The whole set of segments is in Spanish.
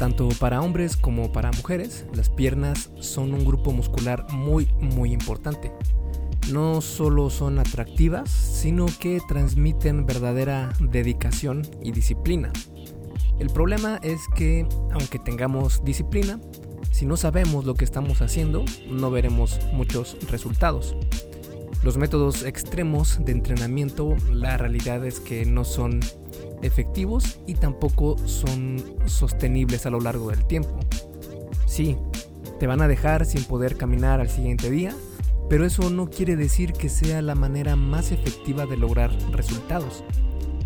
Tanto para hombres como para mujeres, las piernas son un grupo muscular muy muy importante. No solo son atractivas, sino que transmiten verdadera dedicación y disciplina. El problema es que, aunque tengamos disciplina, si no sabemos lo que estamos haciendo, no veremos muchos resultados. Los métodos extremos de entrenamiento, la realidad es que no son efectivos y tampoco son sostenibles a lo largo del tiempo. Sí, te van a dejar sin poder caminar al siguiente día, pero eso no quiere decir que sea la manera más efectiva de lograr resultados.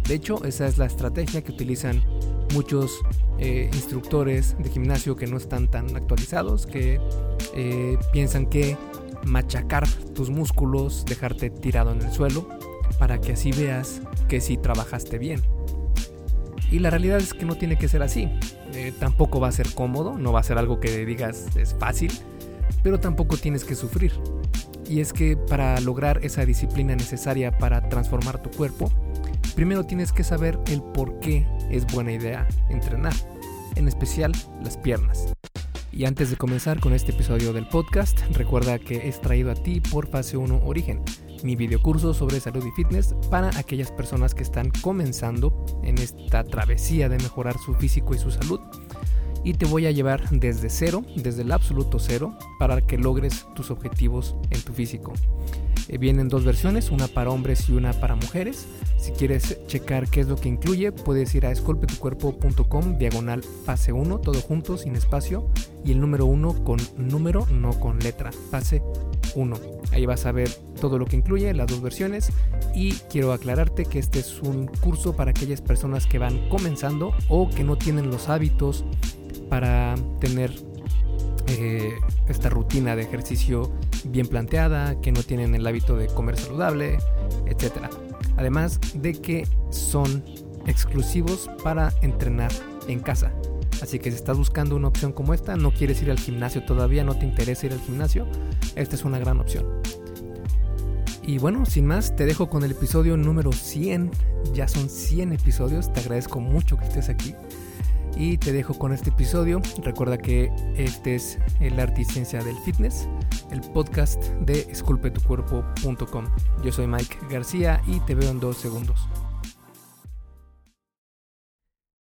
De hecho, esa es la estrategia que utilizan muchos eh, instructores de gimnasio que no están tan actualizados, que eh, piensan que machacar tus músculos, dejarte tirado en el suelo, para que así veas que sí trabajaste bien. Y la realidad es que no tiene que ser así. Eh, tampoco va a ser cómodo, no va a ser algo que digas es fácil, pero tampoco tienes que sufrir. Y es que para lograr esa disciplina necesaria para transformar tu cuerpo, primero tienes que saber el por qué es buena idea entrenar, en especial las piernas. Y antes de comenzar con este episodio del podcast, recuerda que es traído a ti por Fase 1 Origen mi videocurso sobre salud y fitness para aquellas personas que están comenzando en esta travesía de mejorar su físico y su salud. Y te voy a llevar desde cero, desde el absoluto cero, para que logres tus objetivos en tu físico. Eh, vienen dos versiones, una para hombres y una para mujeres. Si quieres checar qué es lo que incluye, puedes ir a esculpetucuerpo.com diagonal fase 1, todo junto, sin espacio, y el número 1 con número, no con letra, fase 1. Ahí vas a ver todo lo que incluye, las dos versiones, y quiero aclararte que este es un curso para aquellas personas que van comenzando o que no tienen los hábitos para tener eh, esta rutina de ejercicio bien planteada, que no tienen el hábito de comer saludable, etc. Además de que son exclusivos para entrenar en casa. Así que si estás buscando una opción como esta, no quieres ir al gimnasio todavía, no te interesa ir al gimnasio, esta es una gran opción. Y bueno, sin más, te dejo con el episodio número 100. Ya son 100 episodios, te agradezco mucho que estés aquí. Y te dejo con este episodio. Recuerda que este es el arte y ciencia del fitness, el podcast de esculpetucuerpo.com. Yo soy Mike García y te veo en dos segundos.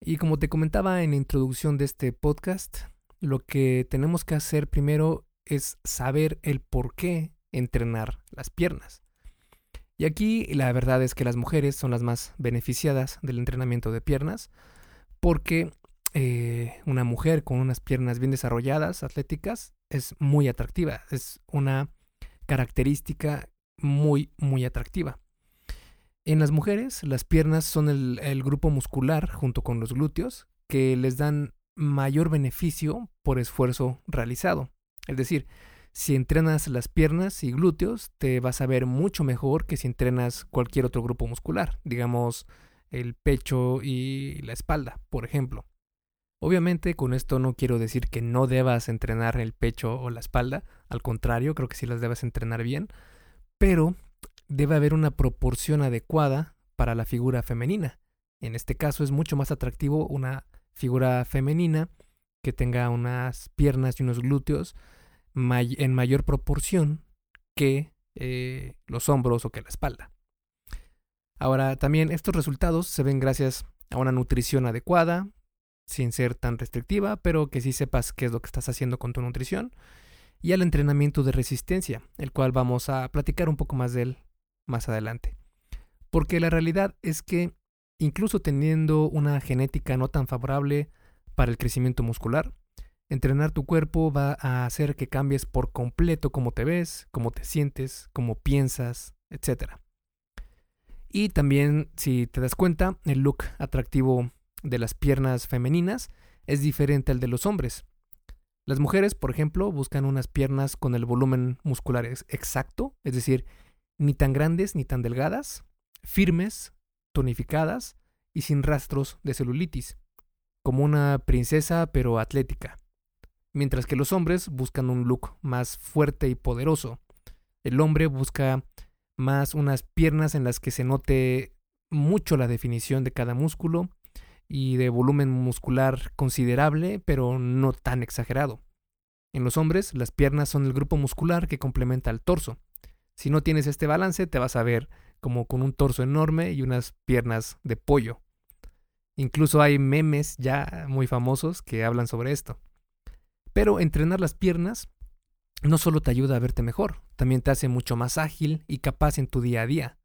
Y como te comentaba en la introducción de este podcast, lo que tenemos que hacer primero es saber el por qué entrenar las piernas. Y aquí la verdad es que las mujeres son las más beneficiadas del entrenamiento de piernas porque eh, una mujer con unas piernas bien desarrolladas, atléticas, es muy atractiva. Es una característica muy, muy atractiva. En las mujeres, las piernas son el, el, grupo muscular junto con los glúteos que les dan mayor beneficio por esfuerzo realizado. Es decir, si entrenas las piernas y glúteos, te vas a ver mucho mejor que si entrenas cualquier otro grupo muscular, digamos el pecho y la espalda, por ejemplo. Obviamente con esto no quiero decir que no debas entrenar el pecho o la espalda, al contrario, creo que sí las debes entrenar bien, pero debe haber una proporción adecuada para la figura femenina. En este caso es mucho más atractivo una figura femenina que tenga unas piernas y unos glúteos en mayor proporción que eh, los hombros o que la espalda. Ahora, también estos resultados se ven gracias a una nutrición adecuada, sin ser tan restrictiva, pero que sí sepas qué es lo que estás haciendo con tu nutrición, y al entrenamiento de resistencia, el cual vamos a platicar un poco más de él más adelante. Porque la realidad es que, incluso teniendo una genética no tan favorable para el crecimiento muscular, entrenar tu cuerpo va a hacer que cambies por completo cómo te ves, cómo te sientes, cómo piensas, etc. Y también, si te das cuenta, el look atractivo de las piernas femeninas es diferente al de los hombres. Las mujeres, por ejemplo, buscan unas piernas con el volumen muscular exacto, es decir, ni tan grandes ni tan delgadas, firmes, tonificadas y sin rastros de celulitis, como una princesa pero atlética. Mientras que los hombres buscan un look más fuerte y poderoso. El hombre busca más unas piernas en las que se note mucho la definición de cada músculo y de volumen muscular considerable, pero no tan exagerado. En los hombres, las piernas son el grupo muscular que complementa al torso. Si no tienes este balance, te vas a ver como con un torso enorme y unas piernas de pollo. Incluso hay memes ya muy famosos que hablan sobre esto. Pero entrenar las piernas no solo te ayuda a verte mejor, también te hace mucho más ágil y capaz en tu día a día.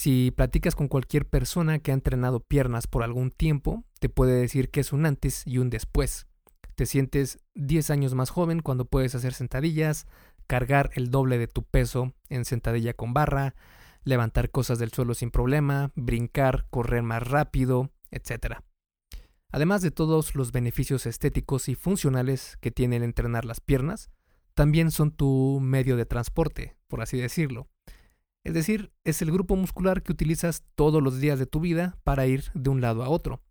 Si platicas con cualquier persona que ha entrenado piernas por algún tiempo, te puede decir que es un antes y un después. Te sientes 10 años más joven cuando puedes hacer sentadillas, cargar el doble de tu peso en sentadilla con barra, levantar cosas del suelo sin problema, brincar, correr más rápido, etc. Además de todos los beneficios estéticos y funcionales que tiene el entrenar las piernas, también son tu medio de transporte, por así decirlo. Es decir, es el grupo muscular que utilizas todos los días de tu vida para ir de un lado a otro.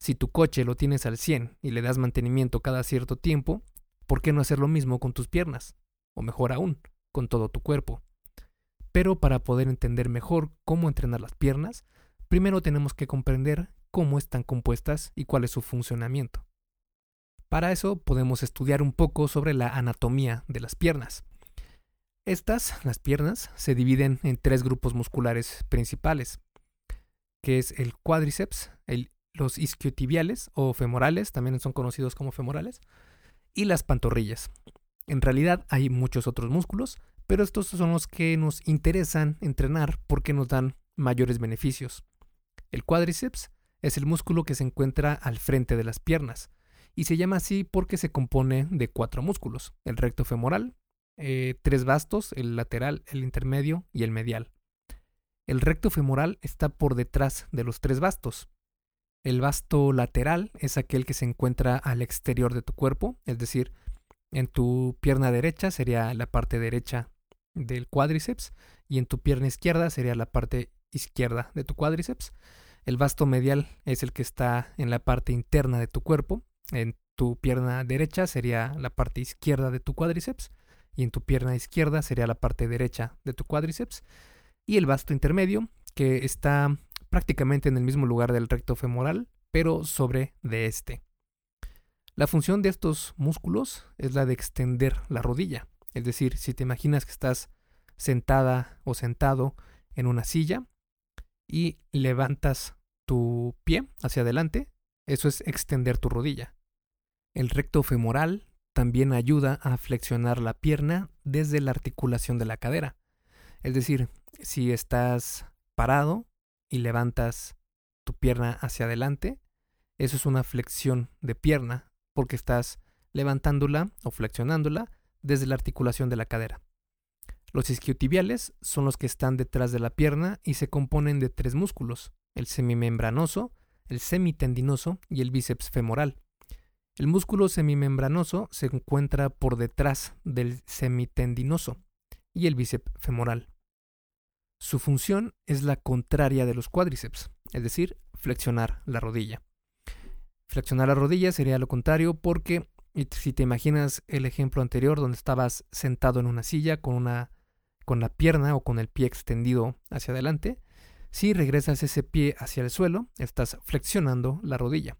Si tu coche lo tienes al 100 y le das mantenimiento cada cierto tiempo, ¿por qué no hacer lo mismo con tus piernas? O mejor aún, con todo tu cuerpo. Pero para poder entender mejor cómo entrenar las piernas, primero tenemos que comprender cómo están compuestas y cuál es su funcionamiento. Para eso podemos estudiar un poco sobre la anatomía de las piernas. Estas, las piernas, se dividen en tres grupos musculares principales, que es el cuádriceps, los isquiotibiales o femorales, también son conocidos como femorales, y las pantorrillas. En realidad hay muchos otros músculos, pero estos son los que nos interesan entrenar porque nos dan mayores beneficios. El cuádriceps es el músculo que se encuentra al frente de las piernas y se llama así porque se compone de cuatro músculos, el recto femoral, eh, tres bastos, el lateral, el intermedio y el medial. El recto femoral está por detrás de los tres bastos. El basto lateral es aquel que se encuentra al exterior de tu cuerpo, es decir, en tu pierna derecha sería la parte derecha del cuádriceps y en tu pierna izquierda sería la parte izquierda de tu cuádriceps. El vasto medial es el que está en la parte interna de tu cuerpo. En tu pierna derecha sería la parte izquierda de tu cuádriceps y en tu pierna izquierda sería la parte derecha de tu cuádriceps. Y el vasto intermedio, que está prácticamente en el mismo lugar del recto femoral, pero sobre de este. La función de estos músculos es la de extender la rodilla. Es decir, si te imaginas que estás sentada o sentado en una silla, y levantas tu pie hacia adelante, eso es extender tu rodilla. El recto femoral también ayuda a flexionar la pierna desde la articulación de la cadera. Es decir, si estás parado y levantas tu pierna hacia adelante, eso es una flexión de pierna porque estás levantándola o flexionándola desde la articulación de la cadera. Los isquiotibiales son los que están detrás de la pierna y se componen de tres músculos, el semimembranoso, el semitendinoso y el bíceps femoral. El músculo semimembranoso se encuentra por detrás del semitendinoso y el bíceps femoral. Su función es la contraria de los cuádriceps, es decir, flexionar la rodilla. Flexionar la rodilla sería lo contrario porque si te imaginas el ejemplo anterior donde estabas sentado en una silla con una con la pierna o con el pie extendido hacia adelante. Si regresas ese pie hacia el suelo, estás flexionando la rodilla.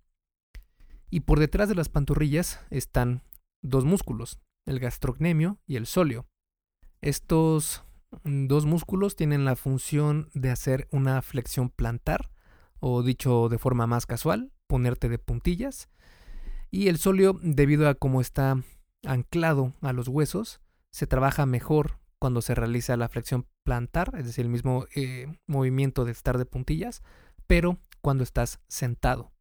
Y por detrás de las pantorrillas están dos músculos, el gastrocnemio y el sóleo. Estos dos músculos tienen la función de hacer una flexión plantar, o dicho de forma más casual, ponerte de puntillas. Y el sóleo, debido a cómo está anclado a los huesos, se trabaja mejor cuando se realiza la flexión plantar, es decir, el mismo eh, movimiento de estar de puntillas, pero cuando estás sentado.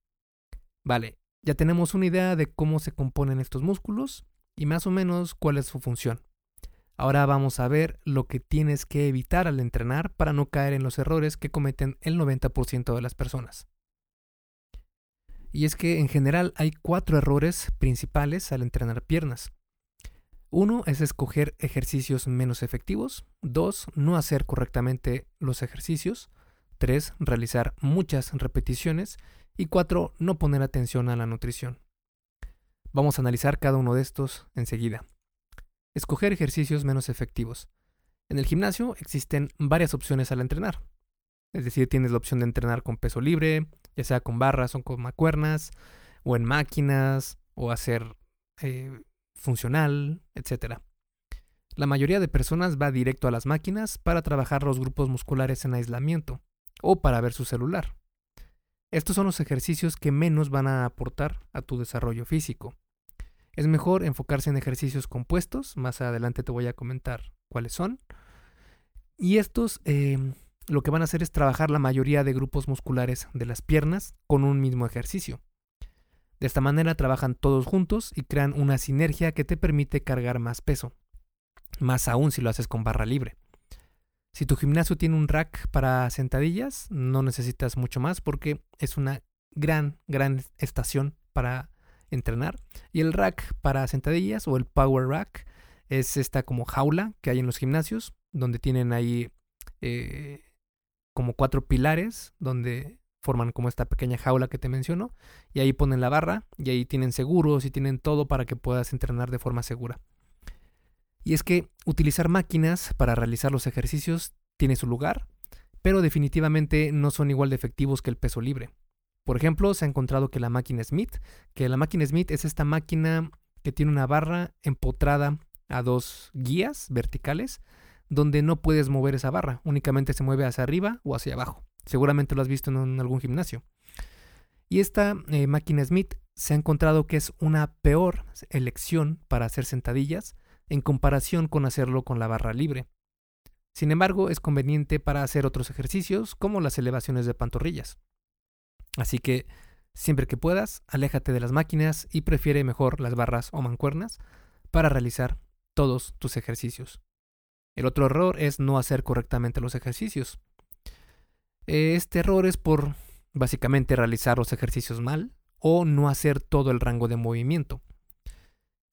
Vale, ya tenemos una idea de cómo se componen estos músculos y más o menos cuál es su función. Ahora vamos a ver lo que tienes que evitar al entrenar para no caer en los errores que cometen el 90% de las personas. Y es que en general hay cuatro errores principales al entrenar piernas. Uno es escoger ejercicios menos efectivos. Dos, no hacer correctamente los ejercicios. Tres, realizar muchas repeticiones. Y cuatro, no poner atención a la nutrición. Vamos a analizar cada uno de estos enseguida. Escoger ejercicios menos efectivos. En el gimnasio existen varias opciones al entrenar. Es decir, tienes la opción de entrenar con peso libre, ya sea con barras o con macuernas, o en máquinas, o hacer eh, funcional, etc. La mayoría de personas va directo a las máquinas para trabajar los grupos musculares en aislamiento o para ver su celular. Estos son los ejercicios que menos van a aportar a tu desarrollo físico. Es mejor enfocarse en ejercicios compuestos, más adelante te voy a comentar cuáles son. Y estos em, lo que van a hacer es trabajar la mayoría de grupos musculares de las piernas con un mismo ejercicio. De esta manera trabajan todos juntos y crean una sinergia que te permite cargar más peso, más aún si lo haces con barra libre. Si tu gimnasio tiene un rack para sentadillas, no necesitas mucho más porque es una gran, gran estación para entrenar. Y el rack para sentadillas o el power rack es esta como jaula que hay en los gimnasios, donde tienen ahí eh, como cuatro pilares, donde forman como esta pequeña jaula que te menciono, y ahí ponen la barra, y ahí tienen seguros y tienen todo para que puedas entrenar de forma segura. Y es que utilizar máquinas para realizar los ejercicios tiene su lugar, pero definitivamente no son igual de efectivos que el peso libre. Por ejemplo, se ha encontrado que la máquina Smith, que la máquina Smith es esta máquina que tiene una barra empotrada a dos guías verticales, donde no puedes mover esa barra, únicamente se mueve hacia arriba o hacia abajo. Seguramente lo has visto en algún gimnasio. Y esta eh, máquina Smith se ha encontrado que es una peor elección para hacer sentadillas en comparación con hacerlo con la barra libre. Sin embargo, es conveniente para hacer otros ejercicios como las elevaciones de pantorrillas. Así que, siempre que puedas, aléjate de las máquinas y prefiere mejor las barras o mancuernas para realizar todos tus ejercicios. El otro error es no hacer correctamente los ejercicios. Este error es por básicamente realizar los ejercicios mal o no hacer todo el rango de movimiento.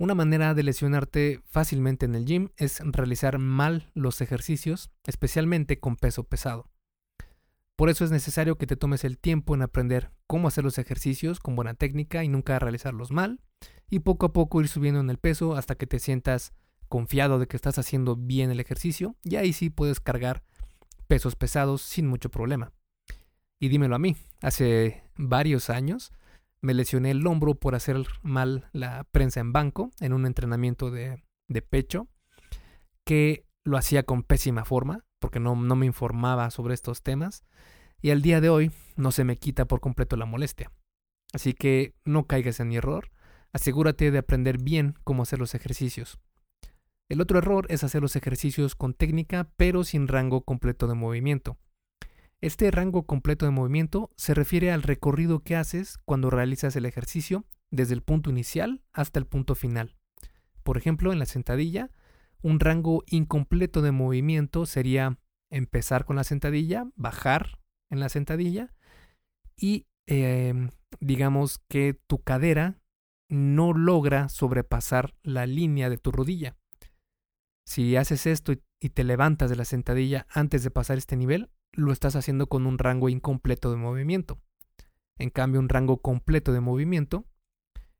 Una manera de lesionarte fácilmente en el gym es realizar mal los ejercicios, especialmente con peso pesado. Por eso es necesario que te tomes el tiempo en aprender cómo hacer los ejercicios con buena técnica y nunca realizarlos mal, y poco a poco ir subiendo en el peso hasta que te sientas confiado de que estás haciendo bien el ejercicio, y ahí sí puedes cargar pesos pesados sin mucho problema. Y dímelo a mí, hace varios años me lesioné el hombro por hacer mal la prensa en banco en un entrenamiento de, pecho que lo hacía con pésima forma porque no, no me informaba sobre estos temas y al día de hoy no se me quita por completo la molestia. Así que no caigas en mi error, asegúrate de aprender bien cómo hacer los ejercicios. El otro error es hacer los ejercicios con técnica pero sin rango completo de movimiento. Este rango completo de movimiento se refiere al recorrido que haces cuando realizas el ejercicio desde el punto inicial hasta el punto final. Por ejemplo, en la sentadilla, un rango incompleto de movimiento sería empezar con la sentadilla, bajar en la sentadilla y em, digamos que tu cadera no logra sobrepasar la línea de tu rodilla. Si haces esto y te levantas de la sentadilla antes de pasar este nivel, lo estás haciendo con un rango incompleto de movimiento. En cambio, un rango completo de movimiento,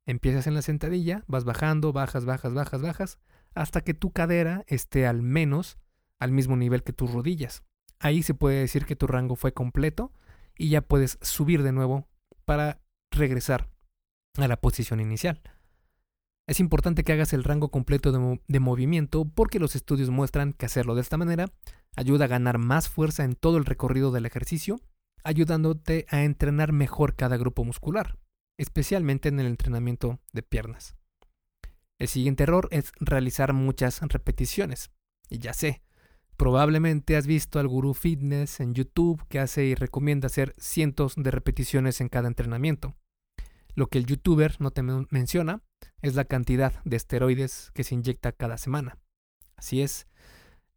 empiezas en la sentadilla, vas bajando, bajas, bajas, bajas, bajas, hasta que tu cadera esté al menos al mismo nivel que tus rodillas. Ahí se puede decir que tu rango fue completo y ya puedes subir de nuevo para regresar a la posición inicial. Es importante que hagas el rango completo de, movimiento porque los estudios muestran que hacerlo de esta manera ayuda a ganar más fuerza en todo el recorrido del ejercicio, ayudándote a entrenar mejor cada grupo muscular, especialmente en el entrenamiento de piernas. El siguiente error es realizar muchas repeticiones. Y ya sé, probablemente has visto al gurú fitness en YouTube que hace y recomienda hacer cientos de repeticiones en cada entrenamiento. Lo que el youtuber no te menciona es la cantidad de esteroides que se inyecta cada semana. Así es,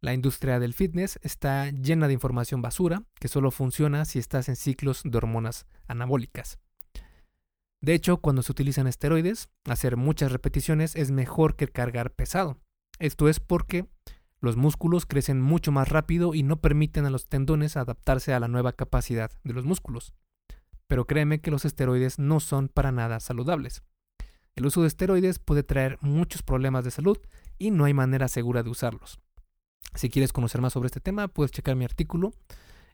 la industria del fitness está llena de información basura que solo funciona si estás en ciclos de hormonas anabólicas. De hecho, cuando se utilizan esteroides, hacer muchas repeticiones es mejor que cargar pesado. Esto es porque los músculos crecen mucho más rápido y no permiten a los tendones adaptarse a la nueva capacidad de los músculos. Pero créeme que los esteroides no son para nada saludables. El uso de esteroides puede traer muchos problemas de salud y no hay manera segura de usarlos. Si quieres conocer más sobre este tema, puedes checar mi artículo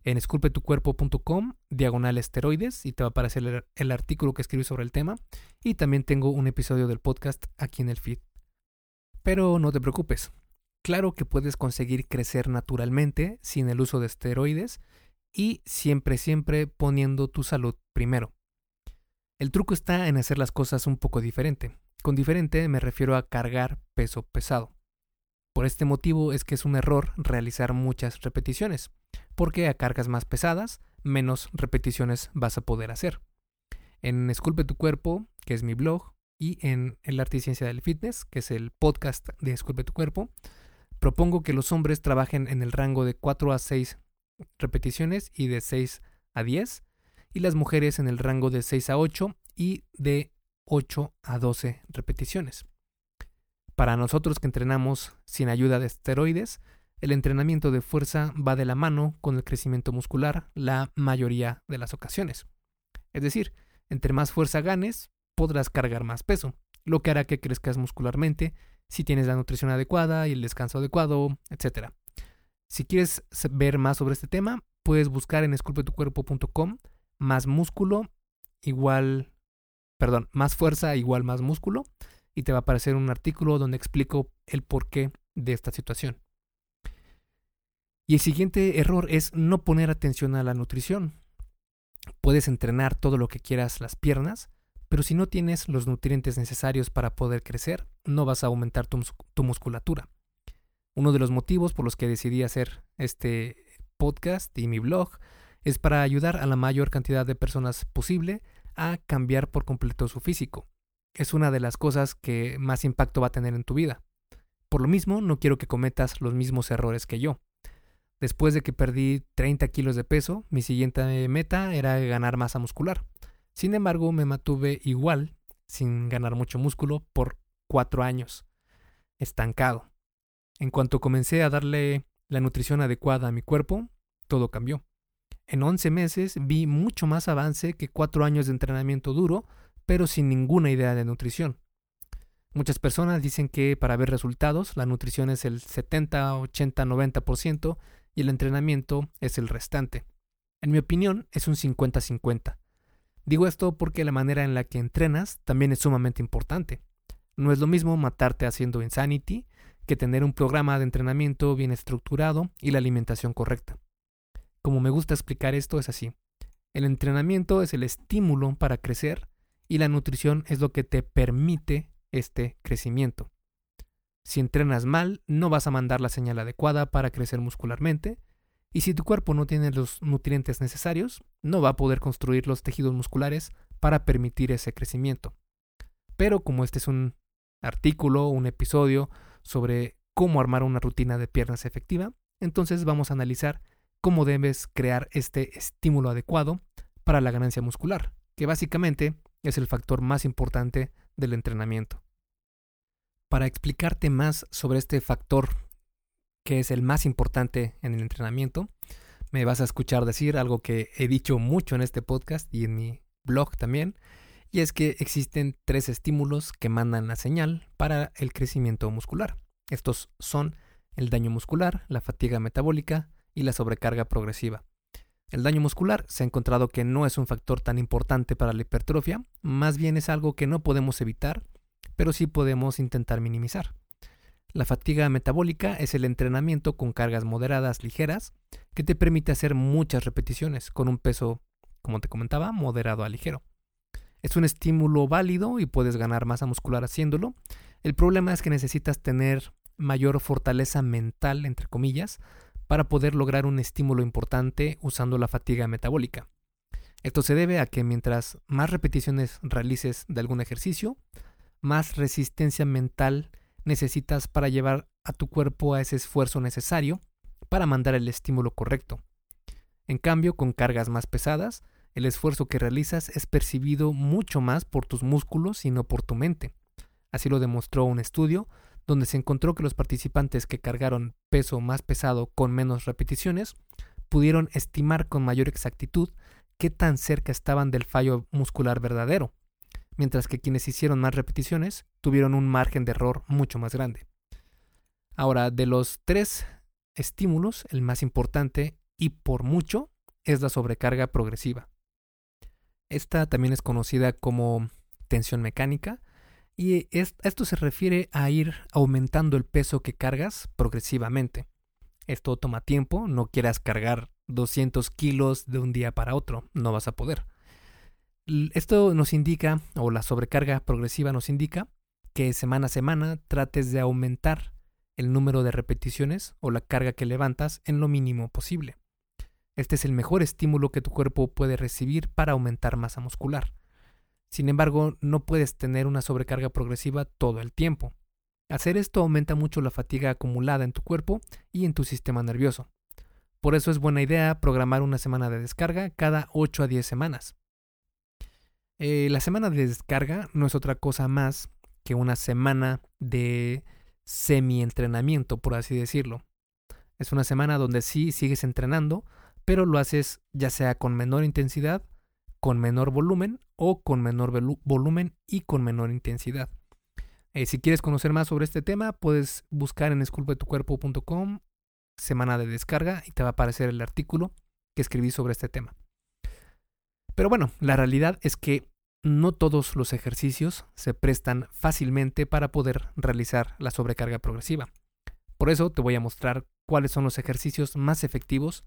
en esculpetucuerpo.com, diagonal esteroides, y te va a aparecer el, el artículo que escribí sobre el tema. Y también tengo un episodio del podcast aquí en el feed. Pero no te preocupes, claro que puedes conseguir crecer naturalmente sin el uso de esteroides y siempre, siempre poniendo tu salud primero. El truco está en hacer las cosas un poco diferente. Con diferente me refiero a cargar peso pesado. Por este motivo es que es un error realizar muchas repeticiones, porque a cargas más pesadas, menos repeticiones vas a poder hacer. En Esculpe tu cuerpo, que es mi blog, y en El arte y ciencia del fitness, que es el podcast de Esculpe tu cuerpo, propongo que los hombres trabajen en el rango de 4 a 6 repeticiones y de 6 a 10, y las mujeres en el rango de 6 a 8 y de 8 a 12 repeticiones. Para nosotros que entrenamos sin ayuda de esteroides, el entrenamiento de fuerza va de la mano con el crecimiento muscular la mayoría de las ocasiones. Es decir, entre más fuerza ganes, podrás cargar más peso, lo que hará que crezcas muscularmente si tienes la nutrición adecuada y el descanso adecuado, etc. Si quieres ver más sobre este tema, puedes buscar en esculpetucuerpo.com más músculo igual, perdón, más fuerza igual más músculo y te va a aparecer un artículo donde explico el porqué de esta situación. Y el siguiente error es no poner atención a la nutrición. Puedes entrenar todo lo que quieras las piernas, pero si no tienes los nutrientes necesarios para poder crecer, no vas a aumentar tu, tu musculatura. Uno de los motivos por los que decidí hacer este podcast y mi blog es para ayudar a la mayor cantidad de personas posible a cambiar por completo su físico. Es una de las cosas que más impacto va a tener en tu vida. Por lo mismo, no quiero que cometas los mismos errores que yo. Después de que perdí 30 kilos de peso, mi siguiente meta era ganar masa muscular. Sin embargo, me mantuve igual, sin ganar mucho músculo, por cuatro años, estancado. En cuanto comencé a darle la nutrición adecuada a mi cuerpo, todo cambió. En 11 meses vi mucho más avance que cuatro años de entrenamiento duro, pero sin ninguna idea de nutrición. Muchas personas dicen que para ver resultados la nutrición es el 70, 80, 90% y el entrenamiento es el restante. En mi opinión es un 50-50. Digo esto porque la manera en la que entrenas también es sumamente importante. No es lo mismo matarte haciendo Insanity que tener un programa de entrenamiento bien estructurado y la alimentación correcta. Como me gusta explicar esto es así. El entrenamiento es el estímulo para crecer y la nutrición es lo que te permite este crecimiento. Si entrenas mal, no vas a mandar la señal adecuada para crecer muscularmente y si tu cuerpo no tiene los nutrientes necesarios, no va a poder construir los tejidos musculares para permitir ese crecimiento. Pero como este es un artículo, un episodio sobre cómo armar una rutina de piernas efectiva, entonces vamos a analizar cómo debes crear este estímulo adecuado para la ganancia muscular, que básicamente es el factor más importante del entrenamiento. Para explicarte más sobre este factor que es el más importante en el entrenamiento, me vas a escuchar decir algo que he dicho mucho en este podcast y en mi blog también, y es que existen tres estímulos que mandan la señal para el crecimiento muscular. Estos son el daño muscular, la fatiga metabólica y la sobrecarga progresiva. El daño muscular se ha encontrado que no es un factor tan importante para la hipertrofia, más bien es algo que no podemos evitar, pero sí podemos intentar minimizar. La fatiga metabólica es el entrenamiento con cargas moderadas ligeras que te permite hacer muchas repeticiones con un peso, como te comentaba, moderado a ligero. Es un estímulo válido y puedes ganar masa muscular haciéndolo. El problema es que necesitas tener mayor fortaleza mental, entre comillas, para poder lograr un estímulo importante usando la fatiga metabólica. Esto se debe a que mientras más repeticiones realices de algún ejercicio, más resistencia mental necesitas para llevar a tu cuerpo a ese esfuerzo necesario para mandar el estímulo correcto. En cambio, con cargas más pesadas, el esfuerzo que realizas es percibido mucho más por tus músculos y no por tu mente. Así lo demostró un estudio donde se encontró que los participantes que cargaron peso más pesado con menos repeticiones pudieron estimar con mayor exactitud qué tan cerca estaban del fallo muscular verdadero, mientras que quienes hicieron más repeticiones tuvieron un margen de error mucho más grande. Ahora, de los tres estímulos, el más importante y por mucho es la sobrecarga progresiva. Esta también es conocida como tensión mecánica y esto se refiere a ir aumentando el peso que cargas progresivamente. Esto toma tiempo, no quieras cargar 200 kilos de un día para otro, no vas a poder. Esto nos indica, o la sobrecarga progresiva nos indica, que semana a semana trates de aumentar el número de repeticiones o la carga que levantas en lo mínimo posible. Este es el mejor estímulo que tu cuerpo puede recibir para aumentar masa muscular. Sin embargo, no puedes tener una sobrecarga progresiva todo el tiempo. Hacer esto aumenta mucho la fatiga acumulada en tu cuerpo y en tu sistema nervioso. Por eso es buena idea programar una semana de descarga cada 8 a 10 semanas. Eh, la semana de descarga no es otra cosa más que una semana de semi-entrenamiento, por así decirlo. Es una semana donde sí sigues entrenando, pero lo haces ya sea con menor intensidad, con menor volumen o con menor volumen y con menor intensidad. Eh, si quieres conocer más sobre este tema, puedes buscar en esculpetucuerpo.com semana de descarga y te va a aparecer el artículo que escribí sobre este tema. Pero bueno, la realidad es que no todos los ejercicios se prestan fácilmente para poder realizar la sobrecarga progresiva. Por eso te voy a mostrar cuáles son los ejercicios más efectivos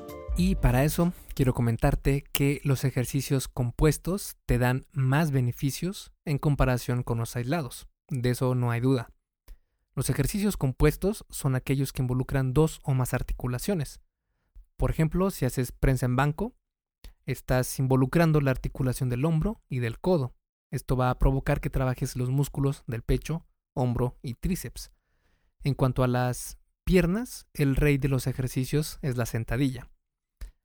Y para eso quiero comentarte que los ejercicios compuestos te dan más beneficios en comparación con los aislados. De eso no hay duda. Los ejercicios compuestos son aquellos que involucran dos o más articulaciones. Por ejemplo, si haces prensa en banco, estás involucrando la articulación del hombro y del codo. Esto va a provocar que trabajes los músculos del pecho, hombro y tríceps. En cuanto a las piernas, el rey de los ejercicios es la sentadilla.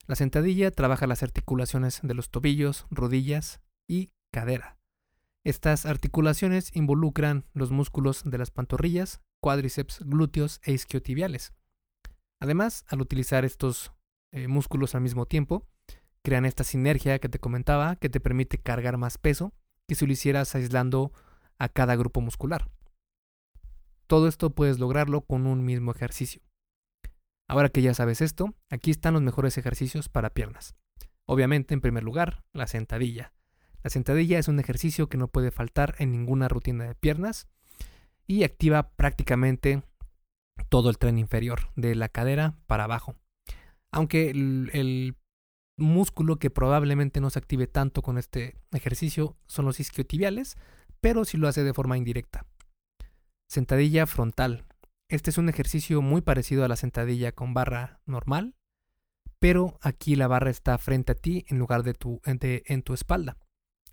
La sentadilla trabaja las articulaciones de los tobillos, rodillas y cadera. Estas articulaciones involucran los músculos de las pantorrillas, cuádriceps, glúteos e isquiotibiales. Además, al utilizar estos eh, músculos al mismo tiempo, crean esta sinergia que te comentaba que te permite cargar más peso que si lo hicieras aislando a cada grupo muscular. Todo esto puedes lograrlo con un mismo ejercicio. Ahora que ya sabes esto, aquí están los mejores ejercicios para piernas. Obviamente, en primer lugar, la sentadilla. La sentadilla es un ejercicio que no puede faltar en ninguna rutina de piernas y activa prácticamente todo el tren inferior, de la cadera para abajo. Aunque el, músculo que probablemente no se active tanto con este ejercicio son los isquiotibiales, pero si lo hace de forma indirecta. Sentadilla frontal. Este es un ejercicio muy parecido a la sentadilla con barra normal, pero aquí la barra está frente a ti en lugar de tu, en tu espalda.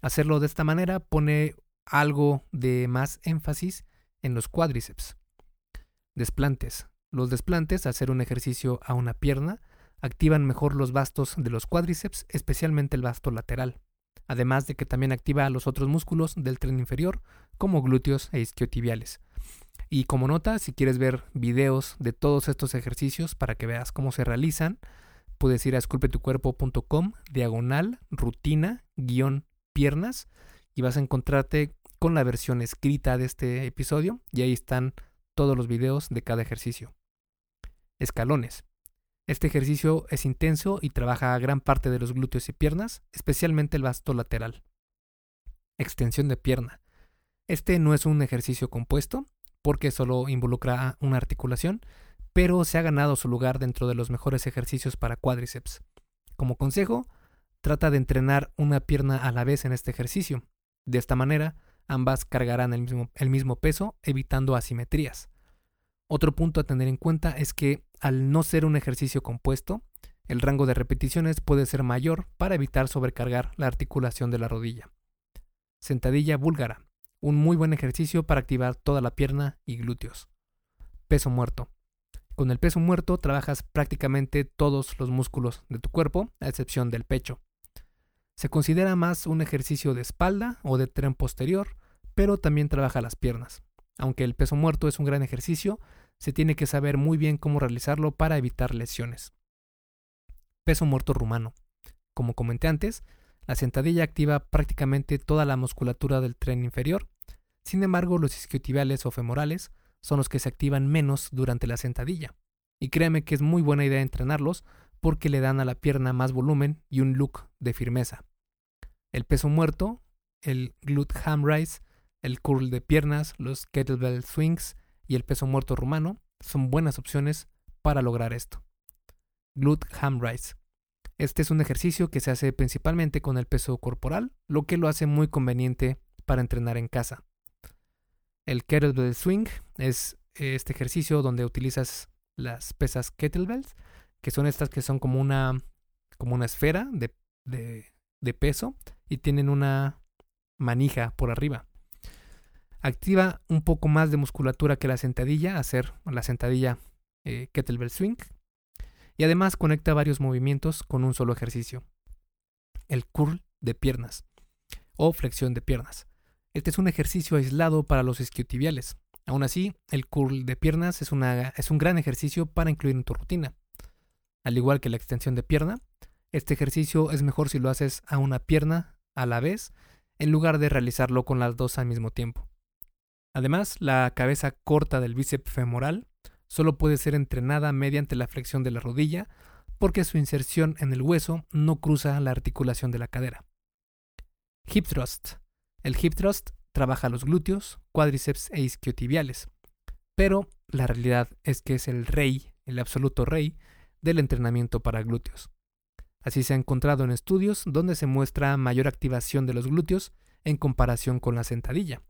Hacerlo de esta manera pone algo de más énfasis en los cuádriceps. Desplantes. Los desplantes, hacer un ejercicio a una pierna, activan mejor los bastos de los cuádriceps, especialmente el basto lateral, además de que también activa los otros músculos del tren inferior, como glúteos e isquiotibiales. Y como nota, si quieres ver videos de todos estos ejercicios para que veas cómo se realizan, puedes ir a esculpetucuerpo.com diagonal rutina guion piernas y vas a encontrarte con la versión escrita de este episodio y ahí están todos los videos de cada ejercicio. Escalones. Este ejercicio es intenso y trabaja gran parte de los glúteos y piernas, especialmente el vasto lateral. Extensión de pierna. Este no es un ejercicio compuesto, porque solo involucra una articulación, pero se ha ganado su lugar dentro de los mejores ejercicios para cuádriceps. Como consejo, trata de entrenar una pierna a la vez en este ejercicio. De esta manera, ambas cargarán el mismo, el mismo peso, evitando asimetrías. Otro punto a tener en cuenta es que al no ser un ejercicio compuesto, el rango de repeticiones puede ser mayor para evitar sobrecargar la articulación de la rodilla. Sentadilla búlgara, un muy buen ejercicio para activar toda la pierna y glúteos. Peso muerto. Con el peso muerto trabajas prácticamente todos los músculos de tu cuerpo, a excepción del pecho. Se considera más un ejercicio de espalda o de tren posterior, pero también trabaja las piernas. Aunque el peso muerto es un gran ejercicio, se tiene que saber muy bien cómo realizarlo para evitar lesiones. Peso muerto rumano. Como comenté antes, la sentadilla activa prácticamente toda la musculatura del tren inferior. Sin embargo, los isquiotibiales o femorales son los que se activan menos durante la sentadilla. Y créeme que es muy buena idea entrenarlos porque le dan a la pierna más volumen y un look de firmeza. El peso muerto, el glute ham rise, el curl de piernas, los kettlebell swings y el peso muerto rumano son buenas opciones para lograr esto. Glute ham rise. Este es un ejercicio que se hace principalmente con el peso corporal, lo que lo hace muy conveniente para entrenar en casa. El kettlebell swing es este ejercicio donde utilizas las pesas kettlebells que son estas que son como una, como una esfera de, de, peso y tienen una manija por arriba. Activa un poco más de musculatura que la sentadilla, hacer la sentadilla eh, kettlebell swing. Y además conecta varios movimientos con un solo ejercicio. El curl de piernas o flexión de piernas. Este es un ejercicio aislado para los isquiotibiales. Aún así, el curl de piernas es, es un gran ejercicio para incluir en tu rutina. Al igual que la extensión de pierna, este ejercicio es mejor si lo haces a una pierna a la vez en lugar de realizarlo con las dos al mismo tiempo. Además, la cabeza corta del bíceps femoral solo puede ser entrenada mediante la flexión de la rodilla porque su inserción en el hueso no cruza la articulación de la cadera. Hip thrust. El hip thrust trabaja los glúteos, cuádriceps e isquiotibiales, pero la realidad es que es el rey, el absoluto rey, del entrenamiento para glúteos. Así se ha encontrado en estudios donde se muestra mayor activación de los glúteos en comparación con la sentadilla.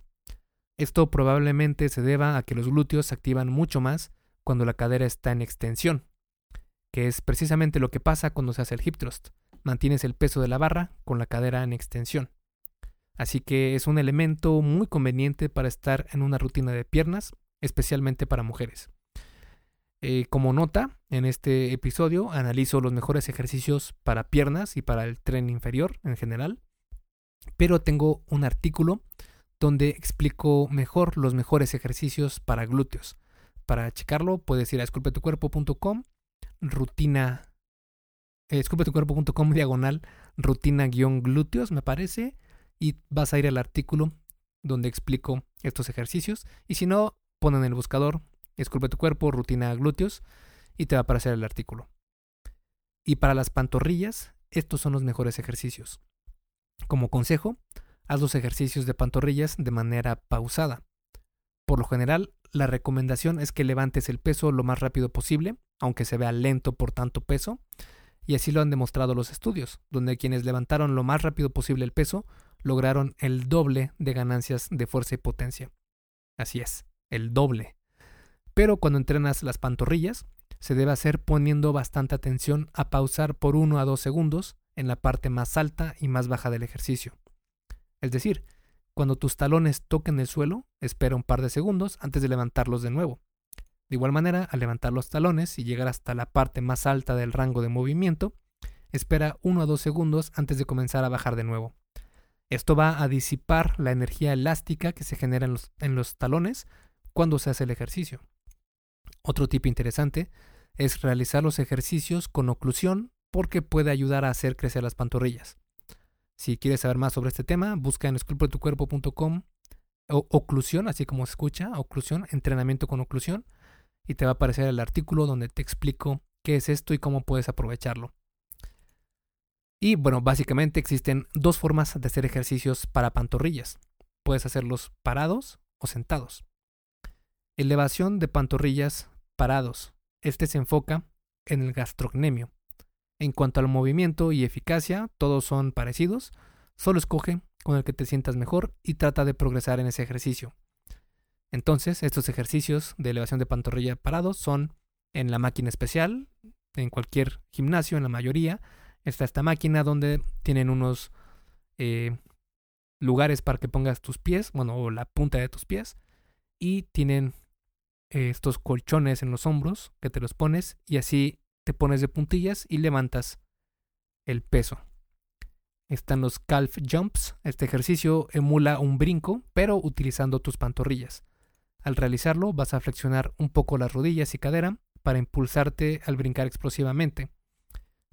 Esto probablemente se deba a que los glúteos se activan mucho más cuando la cadera está en extensión, que es precisamente lo que pasa cuando se hace el hip thrust. Mantienes el peso de la barra con la cadera en extensión. Así que es un elemento muy conveniente para estar en una rutina de piernas, especialmente para mujeres. Eh, como nota, en este episodio analizo los mejores ejercicios para piernas y para el tren inferior en general, pero tengo un artículo donde explico mejor los mejores ejercicios para glúteos. Para checarlo puedes ir a esculpetucuerpo.com, rutina, eh, esculpetucuerpo.com diagonal, rutina-glúteos me parece, y vas a ir al artículo donde explico estos ejercicios. Y si no, pon en el buscador Esculpe tu cuerpo, rutina glúteos y te va a aparecer el artículo. Y para las pantorrillas, estos son los mejores ejercicios. Como consejo, haz los ejercicios de pantorrillas de manera pausada. Por lo general, la recomendación es que levantes el peso lo más rápido posible, aunque se vea lento por tanto peso, y así lo han demostrado los estudios, donde quienes levantaron lo más rápido posible el peso lograron el doble de ganancias de fuerza y potencia. Así es, el doble. Pero cuando entrenas las pantorrillas, se debe hacer poniendo bastante atención a pausar por 1 a 2 segundos en la parte más alta y más baja del ejercicio. Es decir, cuando tus talones toquen el suelo, espera un par de segundos antes de levantarlos de nuevo. De igual manera, al levantar los talones y llegar hasta la parte más alta del rango de movimiento, espera 1 a 2 segundos antes de comenzar a bajar de nuevo. Esto va a disipar la energía elástica que se genera en los, en los talones cuando se hace el ejercicio. Otro tip interesante es realizar los ejercicios con oclusión porque puede ayudar a hacer crecer las pantorrillas. Si quieres saber más sobre este tema, busca en esculpetucuerpo.com oclusión, así como se escucha, oclusión, entrenamiento con oclusión, y te va a aparecer el artículo donde te explico qué es esto y cómo puedes aprovecharlo. Y bueno, básicamente existen dos formas de hacer ejercicios para pantorrillas. Puedes hacerlos parados o sentados. Elevación de pantorrillas parados. Este se enfoca en el gastrocnemio. En cuanto al movimiento y eficacia, todos son parecidos, solo escoge con el que te sientas mejor y trata de progresar en ese ejercicio. Entonces, estos ejercicios de elevación de pantorrilla parados son en la máquina especial, en cualquier gimnasio, en la mayoría, está esta máquina donde tienen unos eh, lugares para que pongas tus pies, bueno, o la punta de tus pies, y tienen eh, estos colchones en los hombros que te los pones y así te pones de puntillas y levantas el peso. Están los calf jumps. Este ejercicio emula un brinco, pero utilizando tus pantorrillas. Al realizarlo vas a flexionar un poco las rodillas y cadera para impulsarte al brincar explosivamente.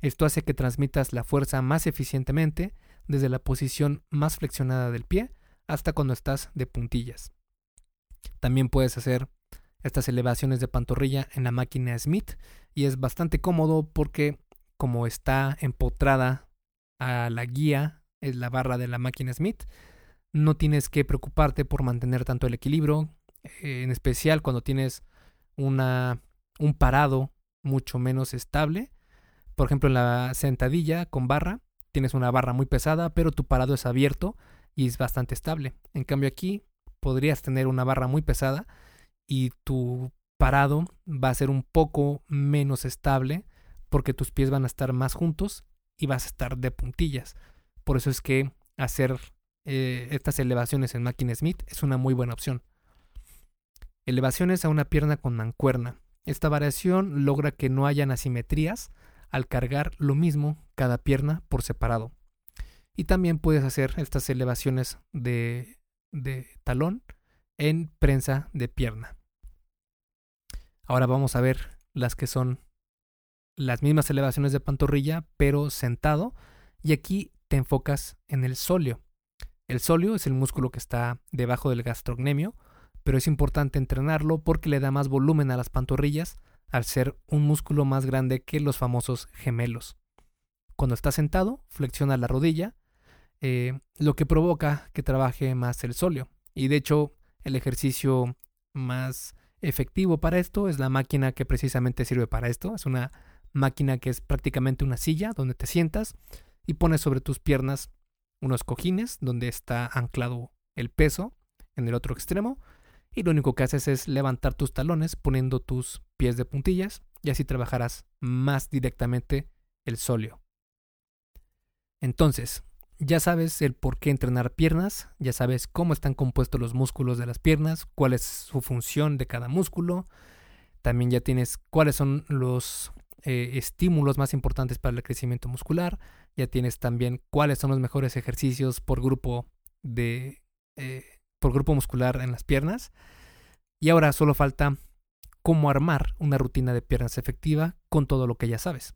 Esto hace que transmitas la fuerza más eficientemente desde la posición más flexionada del pie hasta cuando estás de puntillas. También puedes hacer estas elevaciones de pantorrilla en la máquina Smith y es bastante cómodo porque como está empotrada a la guía, es la barra de la máquina Smith, no tienes que preocuparte por mantener tanto el equilibrio, eh, en especial cuando tienes una, un parado mucho menos estable. Por ejemplo, en la sentadilla con barra, tienes una barra muy pesada, pero tu parado es abierto y es bastante estable. En cambio aquí podrías tener una barra muy pesada y tu parado va a ser un poco menos estable porque tus pies van a estar más juntos y vas a estar de puntillas. Por eso es que hacer eh, estas elevaciones en máquina Smith es una muy buena opción. Elevaciones a una pierna con mancuerna. Esta variación logra que no hayan asimetrías al cargar lo mismo cada pierna por separado. Y también puedes hacer estas elevaciones de, de talón en prensa de pierna. Ahora vamos a ver las que son las mismas elevaciones de pantorrilla, pero sentado. Y aquí te enfocas en el sóleo. El sóleo es el músculo que está debajo del gastrocnemio, pero es importante entrenarlo porque le da más volumen a las pantorrillas al ser un músculo más grande que los famosos gemelos. Cuando estás sentado, flexiona la rodilla, eh, lo que provoca que trabaje más el sóleo. Y de hecho, el ejercicio más efectivo para esto es la máquina que precisamente sirve para esto. Es una máquina que es prácticamente una silla donde te sientas y pones sobre tus piernas unos cojines donde está anclado el peso en el otro extremo y lo único que haces es levantar tus talones poniendo tus pies de puntillas y así trabajarás más directamente el sóleo. Entonces, ya sabes el por qué entrenar piernas, ya sabes cómo están compuestos los músculos de las piernas, cuál es su función de cada músculo, también ya tienes cuáles son los eh, estímulos más importantes para el crecimiento muscular, ya tienes también cuáles son los mejores ejercicios por grupo de eh, por grupo muscular en las piernas. Y ahora solo falta cómo armar una rutina de piernas efectiva con todo lo que ya sabes.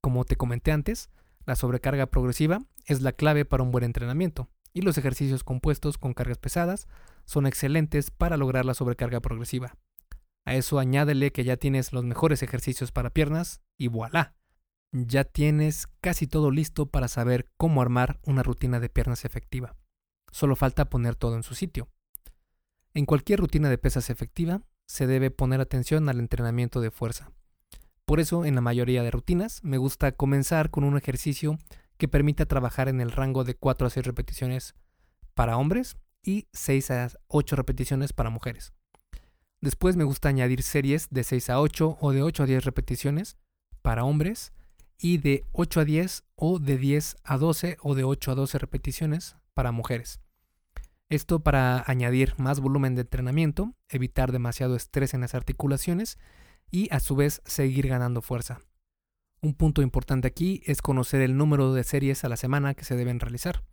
Como te comenté antes, la sobrecarga progresiva es la clave para un buen entrenamiento y los ejercicios compuestos con cargas pesadas son excelentes para lograr la sobrecarga progresiva. A eso añádele que ya tienes los mejores ejercicios para piernas y voilà. Ya tienes casi todo listo para saber cómo armar una rutina de piernas efectiva. Solo falta poner todo en su sitio. En cualquier rutina de pesas efectiva, se debe poner atención al entrenamiento de fuerza. Por eso, en la mayoría de rutinas, me gusta comenzar con un ejercicio que permita trabajar en el rango de 4 a 6 repeticiones para hombres y 6 a 8 repeticiones para mujeres. Después me gusta añadir series de 6 a 8 o de 8 a 10 repeticiones para hombres y de 8 a 10 o de 10 a 12 o de 8 a 12 repeticiones para mujeres. Esto para añadir más volumen de entrenamiento, evitar demasiado estrés en las articulaciones y a su vez seguir ganando fuerza. Un punto importante aquí es conocer el número de series a la semana que se deben realizar.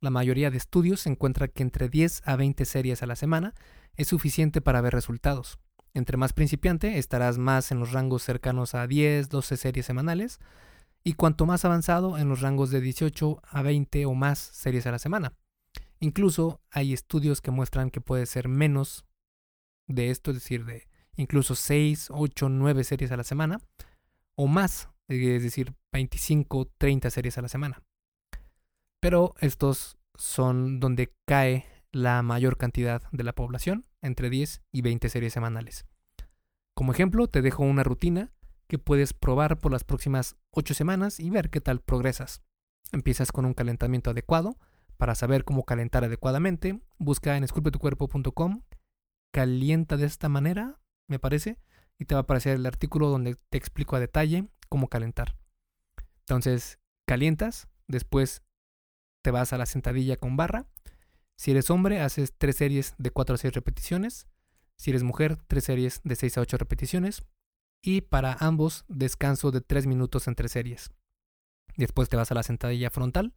La mayoría de estudios encuentra que entre 10 a 20 series a la semana es suficiente para ver resultados. Entre más principiante estarás más en los rangos cercanos a 10, 12 series semanales y cuanto más avanzado en los rangos de 18 a 20 o más series a la semana. Incluso hay estudios que muestran que puede ser menos de esto, es decir, de incluso 6, 8, 9 series a la semana, o más, es decir, 25, 30 series a la semana. Pero estos son donde cae la mayor cantidad de la población, entre 10 y 20 series semanales. Como ejemplo, te dejo una rutina que puedes probar por las próximas 8 semanas y ver qué tal progresas. Empiezas con un calentamiento adecuado Para saber cómo calentar adecuadamente, busca en esculpetucuerpo.com, calienta de esta manera, me parece, y te va a aparecer el artículo donde te explico a detalle cómo calentar. Entonces, calientas, después te vas a la sentadilla con barra. Si eres hombre, haces tres series de 4 a 6 repeticiones. Si eres mujer, tres series de 6 a 8 repeticiones. Y para ambos, descanso de 3 minutos entre series. Después te vas a la sentadilla frontal.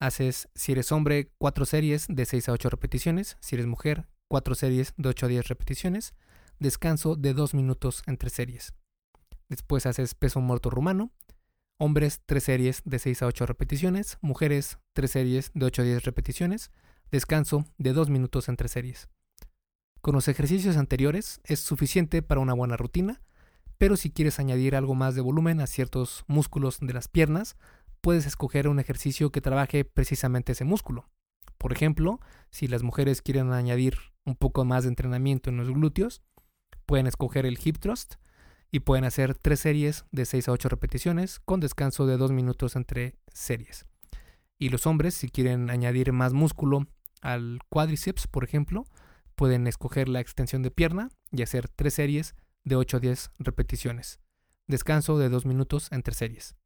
Haces, si eres hombre, 4 series de 6 a 8 repeticiones. Si eres mujer, 4 series de 8 a 10 repeticiones. Descanso de 2 minutos entre series. Después haces peso muerto rumano. Hombres, 3 series de 6 a 8 repeticiones. Mujeres, 3 series de 8 a 10 repeticiones. Descanso de 2 minutos entre series. Con los ejercicios anteriores es suficiente para una buena rutina, pero si quieres añadir algo más de volumen a ciertos músculos de las piernas, puedes escoger un ejercicio que trabaje precisamente ese músculo. Por ejemplo, si las mujeres quieren añadir un poco más de entrenamiento en los glúteos, pueden escoger el hip thrust y pueden hacer tres series de 6 a 8 repeticiones con descanso de 2 minutos entre series. Y los hombres, si quieren añadir más músculo al cuádriceps, por ejemplo, pueden escoger la extensión de pierna y hacer tres series de 8 a 10 repeticiones. Descanso de 2 minutos entre series.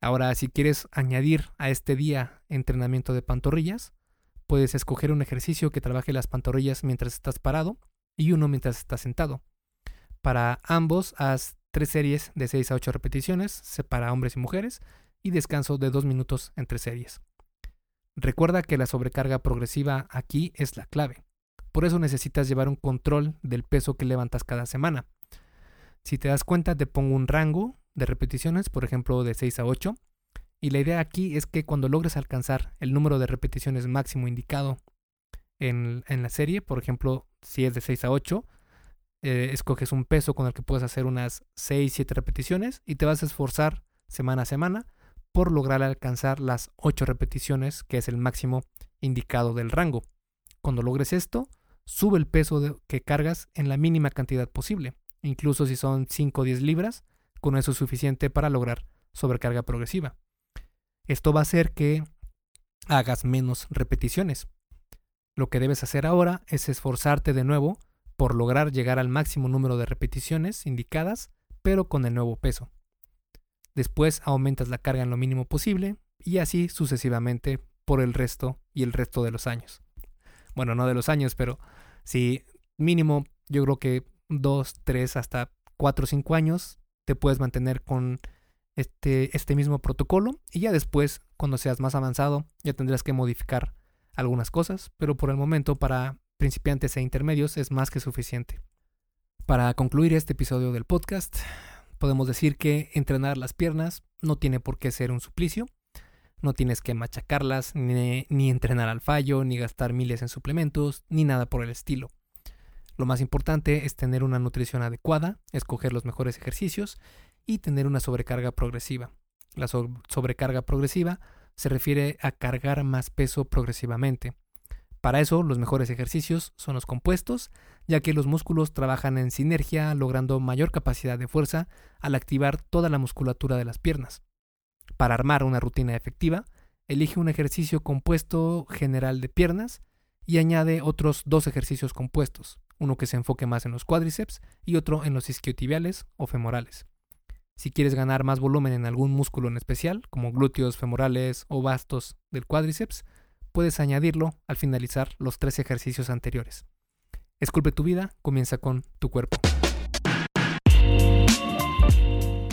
Ahora, si quieres añadir a este día entrenamiento de pantorrillas, puedes escoger un ejercicio que trabaje las pantorrillas mientras estás parado y uno mientras estás sentado. Para ambos, haz tres series de 6 a 8 repeticiones, separa hombres y mujeres, y descanso de 2 minutos entre series. Recuerda que la sobrecarga progresiva aquí es la clave. Por eso necesitas llevar un control del peso que levantas cada semana. Si te das cuenta, te pongo un rango de repeticiones, por ejemplo, de 6 a 8. Y la idea aquí es que cuando logres alcanzar el número de repeticiones máximo indicado en, la serie, por ejemplo, si es de 6 a 8, eh, escoges un peso con el que puedes hacer unas 6, 7 repeticiones y te vas a esforzar semana a semana por lograr alcanzar las 8 repeticiones, que es el máximo indicado del rango. Cuando logres esto, sube el peso que cargas en la mínima cantidad posible. Incluso si son 5 o 10 libras, con eso es suficiente para lograr sobrecarga progresiva. Esto va a hacer que hagas menos repeticiones. Lo que debes hacer ahora es esforzarte de nuevo por lograr llegar al máximo número de repeticiones indicadas, pero con el nuevo peso. Después aumentas la carga en lo mínimo posible y así sucesivamente por el resto y el resto de los años. Bueno, no de los años, pero si mínimo yo creo que 2, 3 hasta 4 o 5 años te puedes mantener con este, este mismo protocolo y ya después, cuando seas más avanzado, ya tendrás que modificar algunas cosas, pero por el momento para principiantes e intermedios es más que suficiente. Para concluir este episodio del podcast, podemos decir que entrenar las piernas no tiene por qué ser un suplicio, no tienes que machacarlas, ni, entrenar al fallo, ni gastar miles en suplementos, ni nada por el estilo. Lo más importante es tener una nutrición adecuada, escoger los mejores ejercicios y tener una sobrecarga progresiva. La sobrecarga progresiva se refiere a cargar más peso progresivamente. Para eso los mejores ejercicios son los compuestos, ya que los músculos trabajan en sinergia logrando mayor capacidad de fuerza al activar toda la musculatura de las piernas. Para armar una rutina efectiva, elige un ejercicio compuesto general de piernas y añade otros dos ejercicios compuestos, uno que se enfoque más en los cuádriceps y otro en los isquiotibiales o femorales. Si quieres ganar más volumen en algún músculo en especial, como glúteos, femorales o bastos del cuádriceps, puedes añadirlo al finalizar los tres ejercicios anteriores. Esculpe tu vida, comienza con tu cuerpo.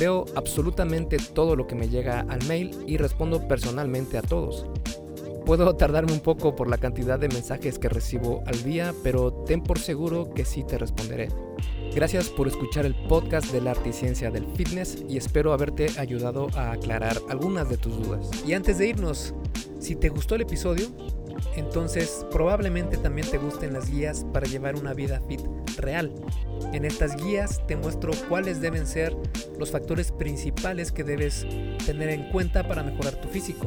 Veo absolutamente todo lo que me llega al mail y respondo personalmente a todos. Puedo tardarme un poco por la cantidad de mensajes que recibo al día, pero ten por seguro que sí te responderé. Gracias por escuchar el podcast de la arte y ciencia del fitness y espero haberte ayudado a aclarar algunas de tus dudas. Y antes de irnos, Si te gustó el episodio, entonces probablemente también te gusten las guías para llevar una vida fit real. En estas guías te muestro cuáles deben ser los factores principales que debes tener en cuenta para mejorar tu físico.